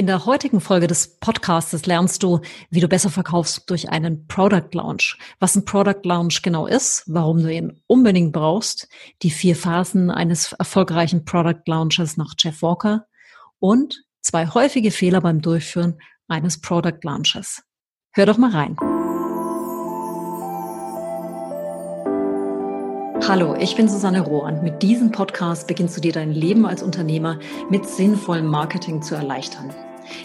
In der heutigen Folge des Podcasts lernst du, wie du besser verkaufst durch einen Product Launch. Was ein Product Launch genau ist, warum du ihn unbedingt brauchst, die vier Phasen eines erfolgreichen Product Launches nach Jeff Walker und zwei häufige Fehler beim Durchführen eines Product Launches. Hör doch mal rein. Hallo, ich bin Susanne Rohr und mit diesem Podcast beginnst du dir dein Leben als Unternehmer mit sinnvollem Marketing zu erleichtern.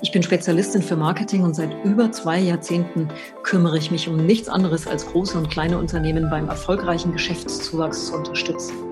Ich bin Spezialistin für Marketing und seit über zwei Jahrzehnten kümmere ich mich um nichts anderes als große und kleine Unternehmen beim erfolgreichen Geschäftszuwachs zu unterstützen.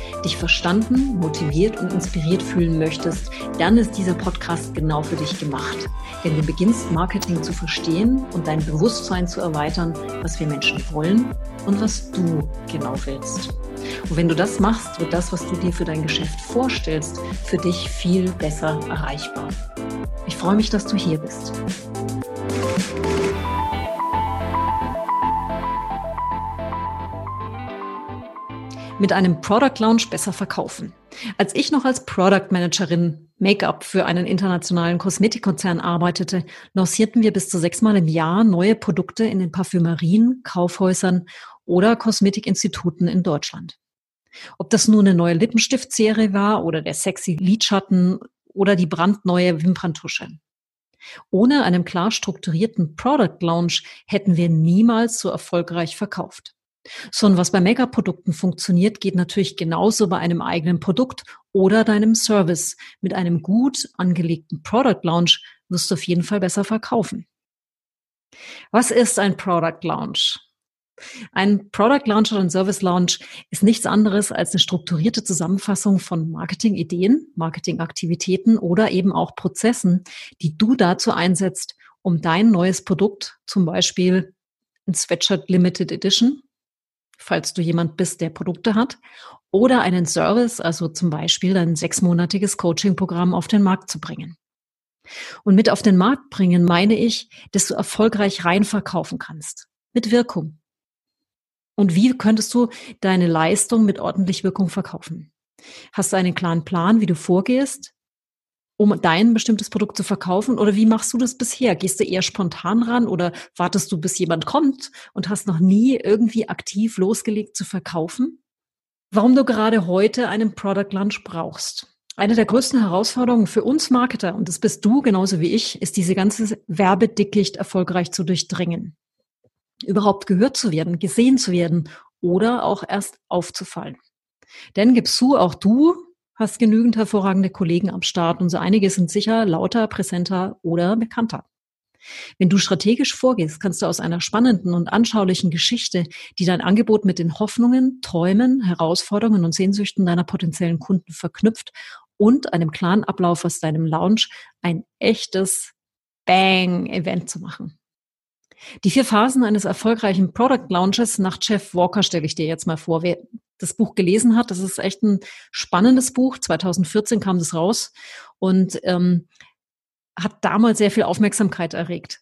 dich verstanden, motiviert und inspiriert fühlen möchtest, dann ist dieser Podcast genau für dich gemacht. Denn du beginnst Marketing zu verstehen und dein Bewusstsein zu erweitern, was wir Menschen wollen und was du genau willst. Und wenn du das machst, wird das, was du dir für dein Geschäft vorstellst, für dich viel besser erreichbar. Ich freue mich, dass du hier bist. Mit einem Product Launch besser verkaufen. Als ich noch als Product Managerin Make-up für einen internationalen Kosmetikkonzern arbeitete, lancierten wir bis zu sechsmal im Jahr neue Produkte in den Parfümerien, Kaufhäusern oder Kosmetikinstituten in Deutschland. Ob das nun eine neue Lippenstiftserie war oder der sexy Lidschatten oder die brandneue Wimperntusche. Ohne einen klar strukturierten Product Launch hätten wir niemals so erfolgreich verkauft. So, und was bei Make-up-Produkten funktioniert, geht natürlich genauso bei einem eigenen Produkt oder deinem Service. Mit einem gut angelegten Product Launch wirst du auf jeden Fall besser verkaufen. Was ist ein Product Launch? Ein Product Launch oder ein Service Launch ist nichts anderes als eine strukturierte Zusammenfassung von Marketing-Ideen, Marketing-Aktivitäten oder eben auch Prozessen, die du dazu einsetzt, um dein neues Produkt, zum Beispiel ein Sweatshirt Limited Edition falls du jemand bist, der Produkte hat, oder einen Service, also zum Beispiel ein sechsmonatiges Coaching-Programm auf den Markt zu bringen. Und mit auf den Markt bringen meine ich, dass du erfolgreich rein verkaufen kannst. Mit Wirkung. Und wie könntest du deine Leistung mit ordentlich Wirkung verkaufen? Hast du einen klaren Plan, wie du vorgehst? Um dein bestimmtes Produkt zu verkaufen? Oder wie machst du das bisher? Gehst du eher spontan ran oder wartest du, bis jemand kommt und hast noch nie irgendwie aktiv losgelegt zu verkaufen? Warum du gerade heute einen Product Launch brauchst? Eine der größten Herausforderungen für uns Marketer, und das bist du genauso wie ich, ist diese ganze Werbedickicht erfolgreich zu durchdringen. Überhaupt gehört zu werden, gesehen zu werden oder auch erst aufzufallen. Denn gibst du, auch du hast genügend hervorragende Kollegen am Start und so einige sind sicher lauter, präsenter oder bekannter. Wenn du strategisch vorgehst, kannst du aus einer spannenden und anschaulichen Geschichte, die dein Angebot mit den Hoffnungen, Träumen, Herausforderungen und Sehnsüchten deiner potenziellen Kunden verknüpft und einem klaren Ablauf aus deinem Lounge ein echtes Bang-Event zu machen. Die vier Phasen eines erfolgreichen Product Launches nach Jeff Walker stelle ich dir jetzt mal vor. Wer das Buch gelesen hat, das ist echt ein spannendes Buch. 2014 kam das raus und ähm, hat damals sehr viel Aufmerksamkeit erregt.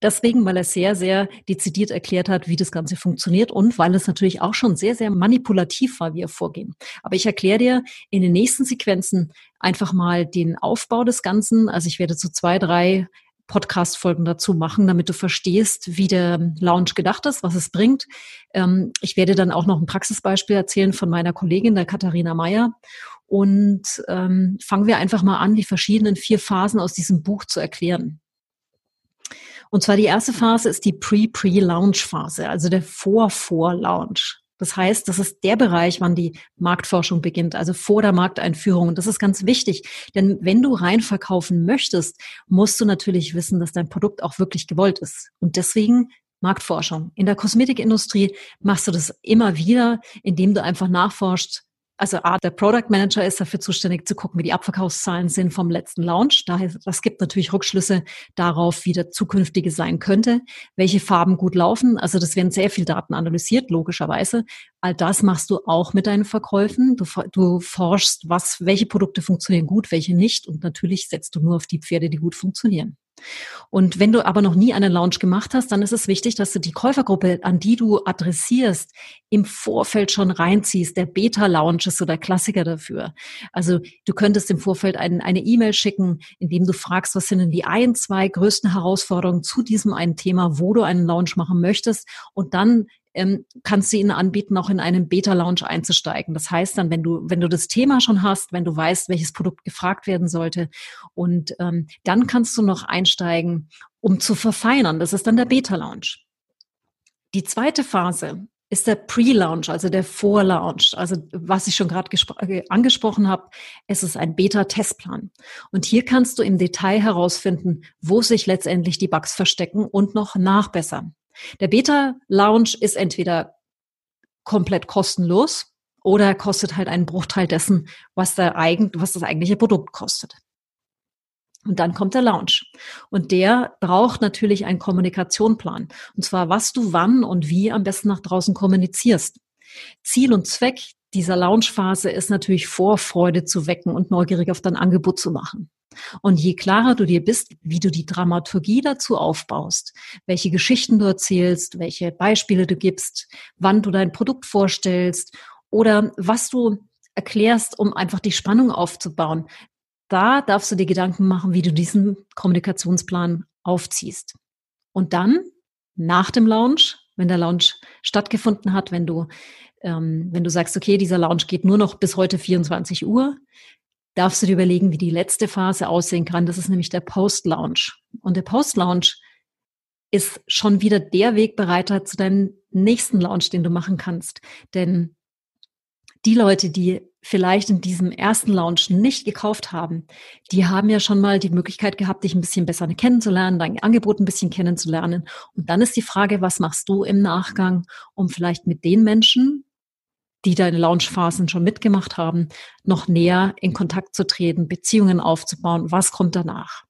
Deswegen, weil er sehr, sehr dezidiert erklärt hat, wie das Ganze funktioniert und weil es natürlich auch schon sehr, sehr manipulativ war, wie er vorgehen. Aber ich erkläre dir in den nächsten Sequenzen einfach mal den Aufbau des Ganzen. Also ich werde zu zwei, drei Podcast-Folgen dazu machen, damit du verstehst, wie der Lounge gedacht ist, was es bringt. Ähm, ich werde dann auch noch ein Praxisbeispiel erzählen von meiner Kollegin, der Katharina Meyer. Und ähm, fangen wir einfach mal an, die verschiedenen vier Phasen aus diesem Buch zu erklären. Und zwar die erste Phase ist die Pre-Pre-Launch-Phase, also der Vor-Vor-Launch. Das heißt, das ist der Bereich, wann die Marktforschung beginnt, also vor der Markteinführung. Und das ist ganz wichtig, denn wenn du rein verkaufen möchtest, musst du natürlich wissen, dass dein Produkt auch wirklich gewollt ist. Und deswegen Marktforschung. In der Kosmetikindustrie machst du das immer wieder, indem du einfach nachforschst, also A, der Product Manager ist dafür zuständig zu gucken, wie die Abverkaufszahlen sind vom letzten Launch. Daher, das gibt natürlich Rückschlüsse darauf, wie der zukünftige sein könnte, welche Farben gut laufen. Also das werden sehr viel Daten analysiert, logischerweise. All das machst du auch mit deinen Verkäufen. Du, du forschst, was, welche Produkte funktionieren gut, welche nicht. Und natürlich setzt du nur auf die Pferde, die gut funktionieren. Und wenn du aber noch nie einen Launch gemacht hast, dann ist es wichtig, dass du die Käufergruppe, an die du adressierst, im Vorfeld schon reinziehst. Der Beta-Launch ist so der Klassiker dafür. Also du könntest im Vorfeld ein, eine E-Mail schicken, in dem du fragst, was sind denn die ein, zwei größten Herausforderungen zu diesem einen Thema, wo du einen Launch machen möchtest und dann ähm, kannst du ihnen anbieten, auch in einen Beta-Launch einzusteigen. Das heißt dann, wenn du, wenn du das Thema schon hast, wenn du weißt, welches Produkt gefragt werden sollte, und ähm, dann kannst du noch einsteigen, um zu verfeinern. Das ist dann der Beta-Launch. Die zweite Phase ist der Pre-Launch, also der Vor-Launch. Also was ich schon gerade äh, angesprochen habe, es ist ein Beta-Testplan. Und hier kannst du im Detail herausfinden, wo sich letztendlich die Bugs verstecken und noch nachbessern. Der Beta-Lounge ist entweder komplett kostenlos oder kostet halt einen Bruchteil dessen, was, der eigen, was das eigentliche Produkt kostet. Und dann kommt der Launch. Und der braucht natürlich einen Kommunikationsplan. Und zwar, was du wann und wie am besten nach draußen kommunizierst. Ziel und Zweck dieser Launchphase ist natürlich Vorfreude zu wecken und neugierig auf dein Angebot zu machen. Und je klarer du dir bist, wie du die Dramaturgie dazu aufbaust, welche Geschichten du erzählst, welche Beispiele du gibst, wann du dein Produkt vorstellst oder was du erklärst, um einfach die Spannung aufzubauen, da darfst du dir Gedanken machen, wie du diesen Kommunikationsplan aufziehst. Und dann, nach dem Launch, wenn der Launch stattgefunden hat, wenn du, ähm, wenn du sagst, okay, dieser Launch geht nur noch bis heute 24 Uhr, darfst du dir überlegen, wie die letzte Phase aussehen kann. Das ist nämlich der Post-Launch. Und der Post-Launch ist schon wieder der Wegbereiter zu deinem nächsten Launch, den du machen kannst. Denn die Leute, die vielleicht in diesem ersten Launch nicht gekauft haben, die haben ja schon mal die Möglichkeit gehabt, dich ein bisschen besser kennenzulernen, dein Angebot ein bisschen kennenzulernen. Und dann ist die Frage, was machst du im Nachgang, um vielleicht mit den Menschen, die deine Launchphasen schon mitgemacht haben, noch näher in Kontakt zu treten, Beziehungen aufzubauen. Was kommt danach?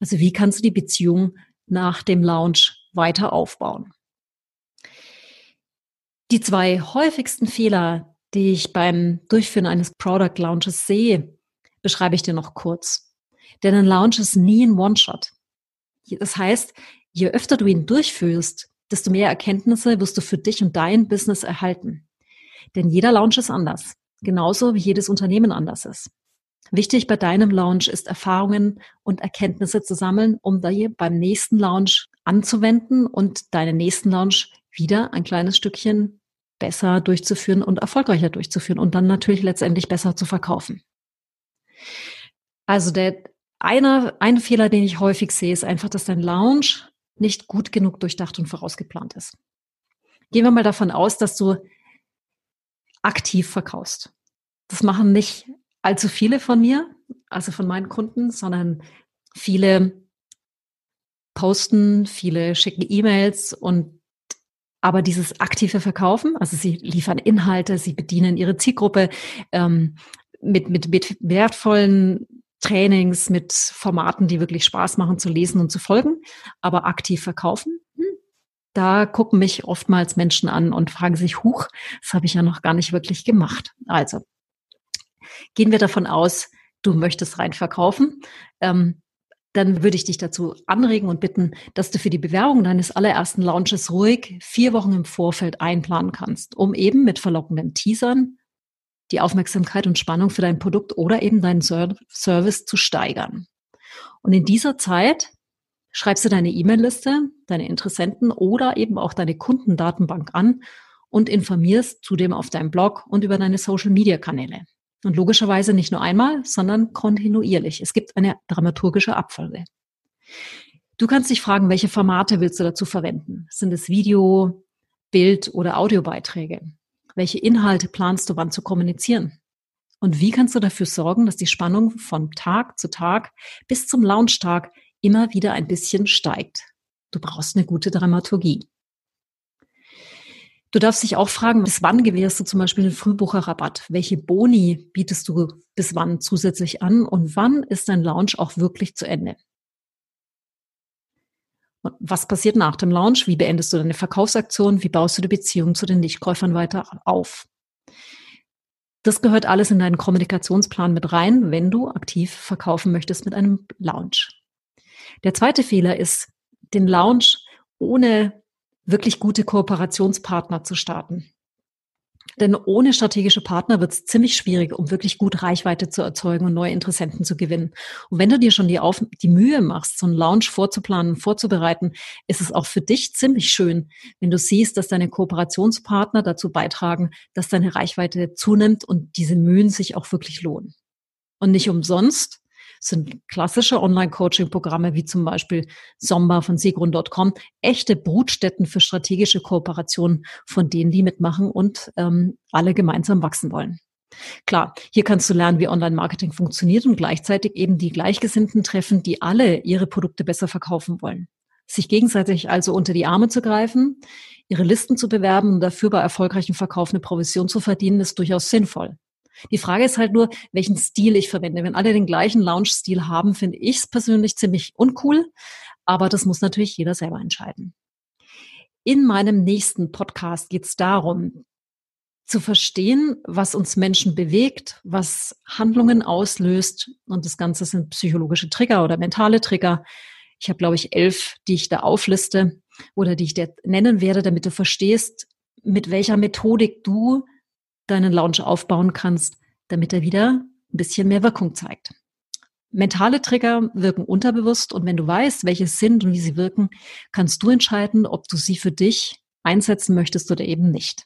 Also wie kannst du die Beziehung nach dem Launch weiter aufbauen? Die zwei häufigsten Fehler, die ich beim Durchführen eines Product Launches sehe, beschreibe ich dir noch kurz. Denn ein Launch ist nie ein One-Shot. Das heißt, je öfter du ihn durchführst, desto mehr Erkenntnisse wirst du für dich und dein Business erhalten. Denn jeder Launch ist anders, genauso wie jedes Unternehmen anders ist. Wichtig bei deinem Launch ist Erfahrungen und Erkenntnisse zu sammeln, um da beim nächsten Launch anzuwenden und deinen nächsten Launch wieder ein kleines Stückchen besser durchzuführen und erfolgreicher durchzuführen und dann natürlich letztendlich besser zu verkaufen. Also der einer, ein Fehler, den ich häufig sehe, ist einfach, dass dein Launch nicht gut genug durchdacht und vorausgeplant ist. Gehen wir mal davon aus, dass du aktiv verkaufst. Das machen nicht allzu viele von mir, also von meinen Kunden, sondern viele posten, viele schicken E-Mails und aber dieses aktive Verkaufen, also sie liefern Inhalte, sie bedienen ihre Zielgruppe ähm, mit, mit, mit wertvollen Trainings, mit Formaten, die wirklich Spaß machen zu lesen und zu folgen, aber aktiv verkaufen. Hm, da gucken mich oftmals Menschen an und fragen sich, huch, das habe ich ja noch gar nicht wirklich gemacht. Also gehen wir davon aus, du möchtest rein verkaufen. Ähm, dann würde ich dich dazu anregen und bitten, dass du für die Bewerbung deines allerersten Launches ruhig vier Wochen im Vorfeld einplanen kannst, um eben mit verlockenden Teasern die Aufmerksamkeit und Spannung für dein Produkt oder eben deinen Service zu steigern. Und in dieser Zeit schreibst du deine E-Mail-Liste, deine Interessenten oder eben auch deine Kundendatenbank an und informierst zudem auf deinem Blog und über deine Social-Media-Kanäle. Und logischerweise nicht nur einmal, sondern kontinuierlich. Es gibt eine dramaturgische Abfolge. Du kannst dich fragen, welche Formate willst du dazu verwenden? Sind es Video, Bild oder Audiobeiträge? Welche Inhalte planst du wann zu kommunizieren? Und wie kannst du dafür sorgen, dass die Spannung von Tag zu Tag bis zum Launchtag immer wieder ein bisschen steigt? Du brauchst eine gute Dramaturgie. Du darfst dich auch fragen, bis wann gewährst du zum Beispiel einen Frühbucherrabatt? Welche Boni bietest du bis wann zusätzlich an? Und wann ist dein Launch auch wirklich zu Ende? Was passiert nach dem Launch? Wie beendest du deine Verkaufsaktion? Wie baust du die Beziehung zu den Nichtkäufern weiter auf? Das gehört alles in deinen Kommunikationsplan mit rein, wenn du aktiv verkaufen möchtest mit einem Launch. Der zweite Fehler ist, den Launch ohne wirklich gute Kooperationspartner zu starten. Denn ohne strategische Partner wird es ziemlich schwierig, um wirklich gut Reichweite zu erzeugen und neue Interessenten zu gewinnen. Und wenn du dir schon die, Auf die Mühe machst, so einen Launch vorzuplanen, vorzubereiten, ist es auch für dich ziemlich schön, wenn du siehst, dass deine Kooperationspartner dazu beitragen, dass deine Reichweite zunimmt und diese Mühen sich auch wirklich lohnen. Und nicht umsonst sind klassische Online-Coaching-Programme wie zum Beispiel Somba von Segrun.com echte Brutstätten für strategische Kooperationen von denen, die mitmachen und ähm, alle gemeinsam wachsen wollen. Klar, hier kannst du lernen, wie Online-Marketing funktioniert und gleichzeitig eben die Gleichgesinnten treffen, die alle ihre Produkte besser verkaufen wollen. Sich gegenseitig also unter die Arme zu greifen, ihre Listen zu bewerben und dafür bei erfolgreichem Verkauf eine Provision zu verdienen, ist durchaus sinnvoll. Die Frage ist halt nur, welchen Stil ich verwende. Wenn alle den gleichen Lounge-Stil haben, finde ich es persönlich ziemlich uncool. Aber das muss natürlich jeder selber entscheiden. In meinem nächsten Podcast geht es darum, zu verstehen, was uns Menschen bewegt, was Handlungen auslöst. Und das Ganze sind psychologische Trigger oder mentale Trigger. Ich habe, glaube ich, elf, die ich da aufliste oder die ich dir nennen werde, damit du verstehst, mit welcher Methodik du deinen Launch aufbauen kannst, damit er wieder ein bisschen mehr Wirkung zeigt. Mentale Trigger wirken unterbewusst und wenn du weißt, welche sind und wie sie wirken, kannst du entscheiden, ob du sie für dich einsetzen möchtest oder eben nicht.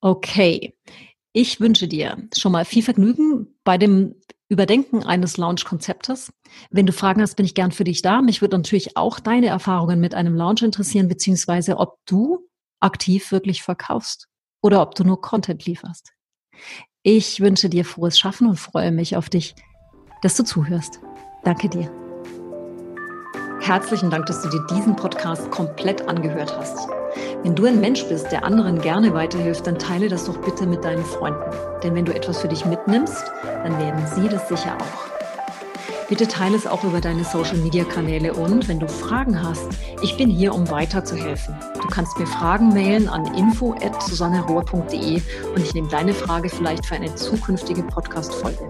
Okay, ich wünsche dir schon mal viel Vergnügen bei dem Überdenken eines Launch-Konzeptes. Wenn du Fragen hast, bin ich gern für dich da. Mich würde natürlich auch deine Erfahrungen mit einem Launch interessieren, beziehungsweise ob du aktiv wirklich verkaufst oder ob du nur Content lieferst. Ich wünsche dir frohes Schaffen und freue mich auf dich, dass du zuhörst. Danke dir. Herzlichen Dank, dass du dir diesen Podcast komplett angehört hast. Wenn du ein Mensch bist, der anderen gerne weiterhilft, dann teile das doch bitte mit deinen Freunden. Denn wenn du etwas für dich mitnimmst, dann werden sie das sicher auch. Bitte teile es auch über deine Social-Media-Kanäle und wenn du Fragen hast, ich bin hier, um weiterzuhelfen. Du kannst mir Fragen mailen an info.susannerohr.de und ich nehme deine Frage vielleicht für eine zukünftige Podcast-Folge.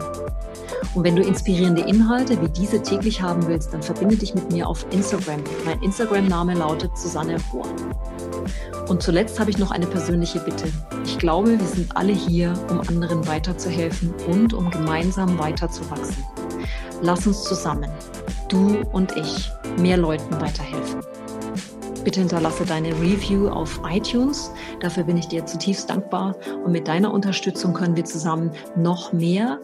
Und wenn du inspirierende Inhalte wie diese täglich haben willst, dann verbinde dich mit mir auf Instagram. Mein Instagram-Name lautet Susanne Rohr. Und zuletzt habe ich noch eine persönliche Bitte. Ich glaube, wir sind alle hier, um anderen weiterzuhelfen und um gemeinsam weiterzuwachsen. Lass uns zusammen, du und ich, mehr Leuten weiterhelfen. Bitte hinterlasse deine Review auf iTunes. Dafür bin ich dir zutiefst dankbar. Und mit deiner Unterstützung können wir zusammen noch mehr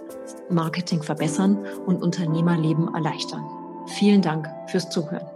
Marketing verbessern und Unternehmerleben erleichtern. Vielen Dank fürs Zuhören.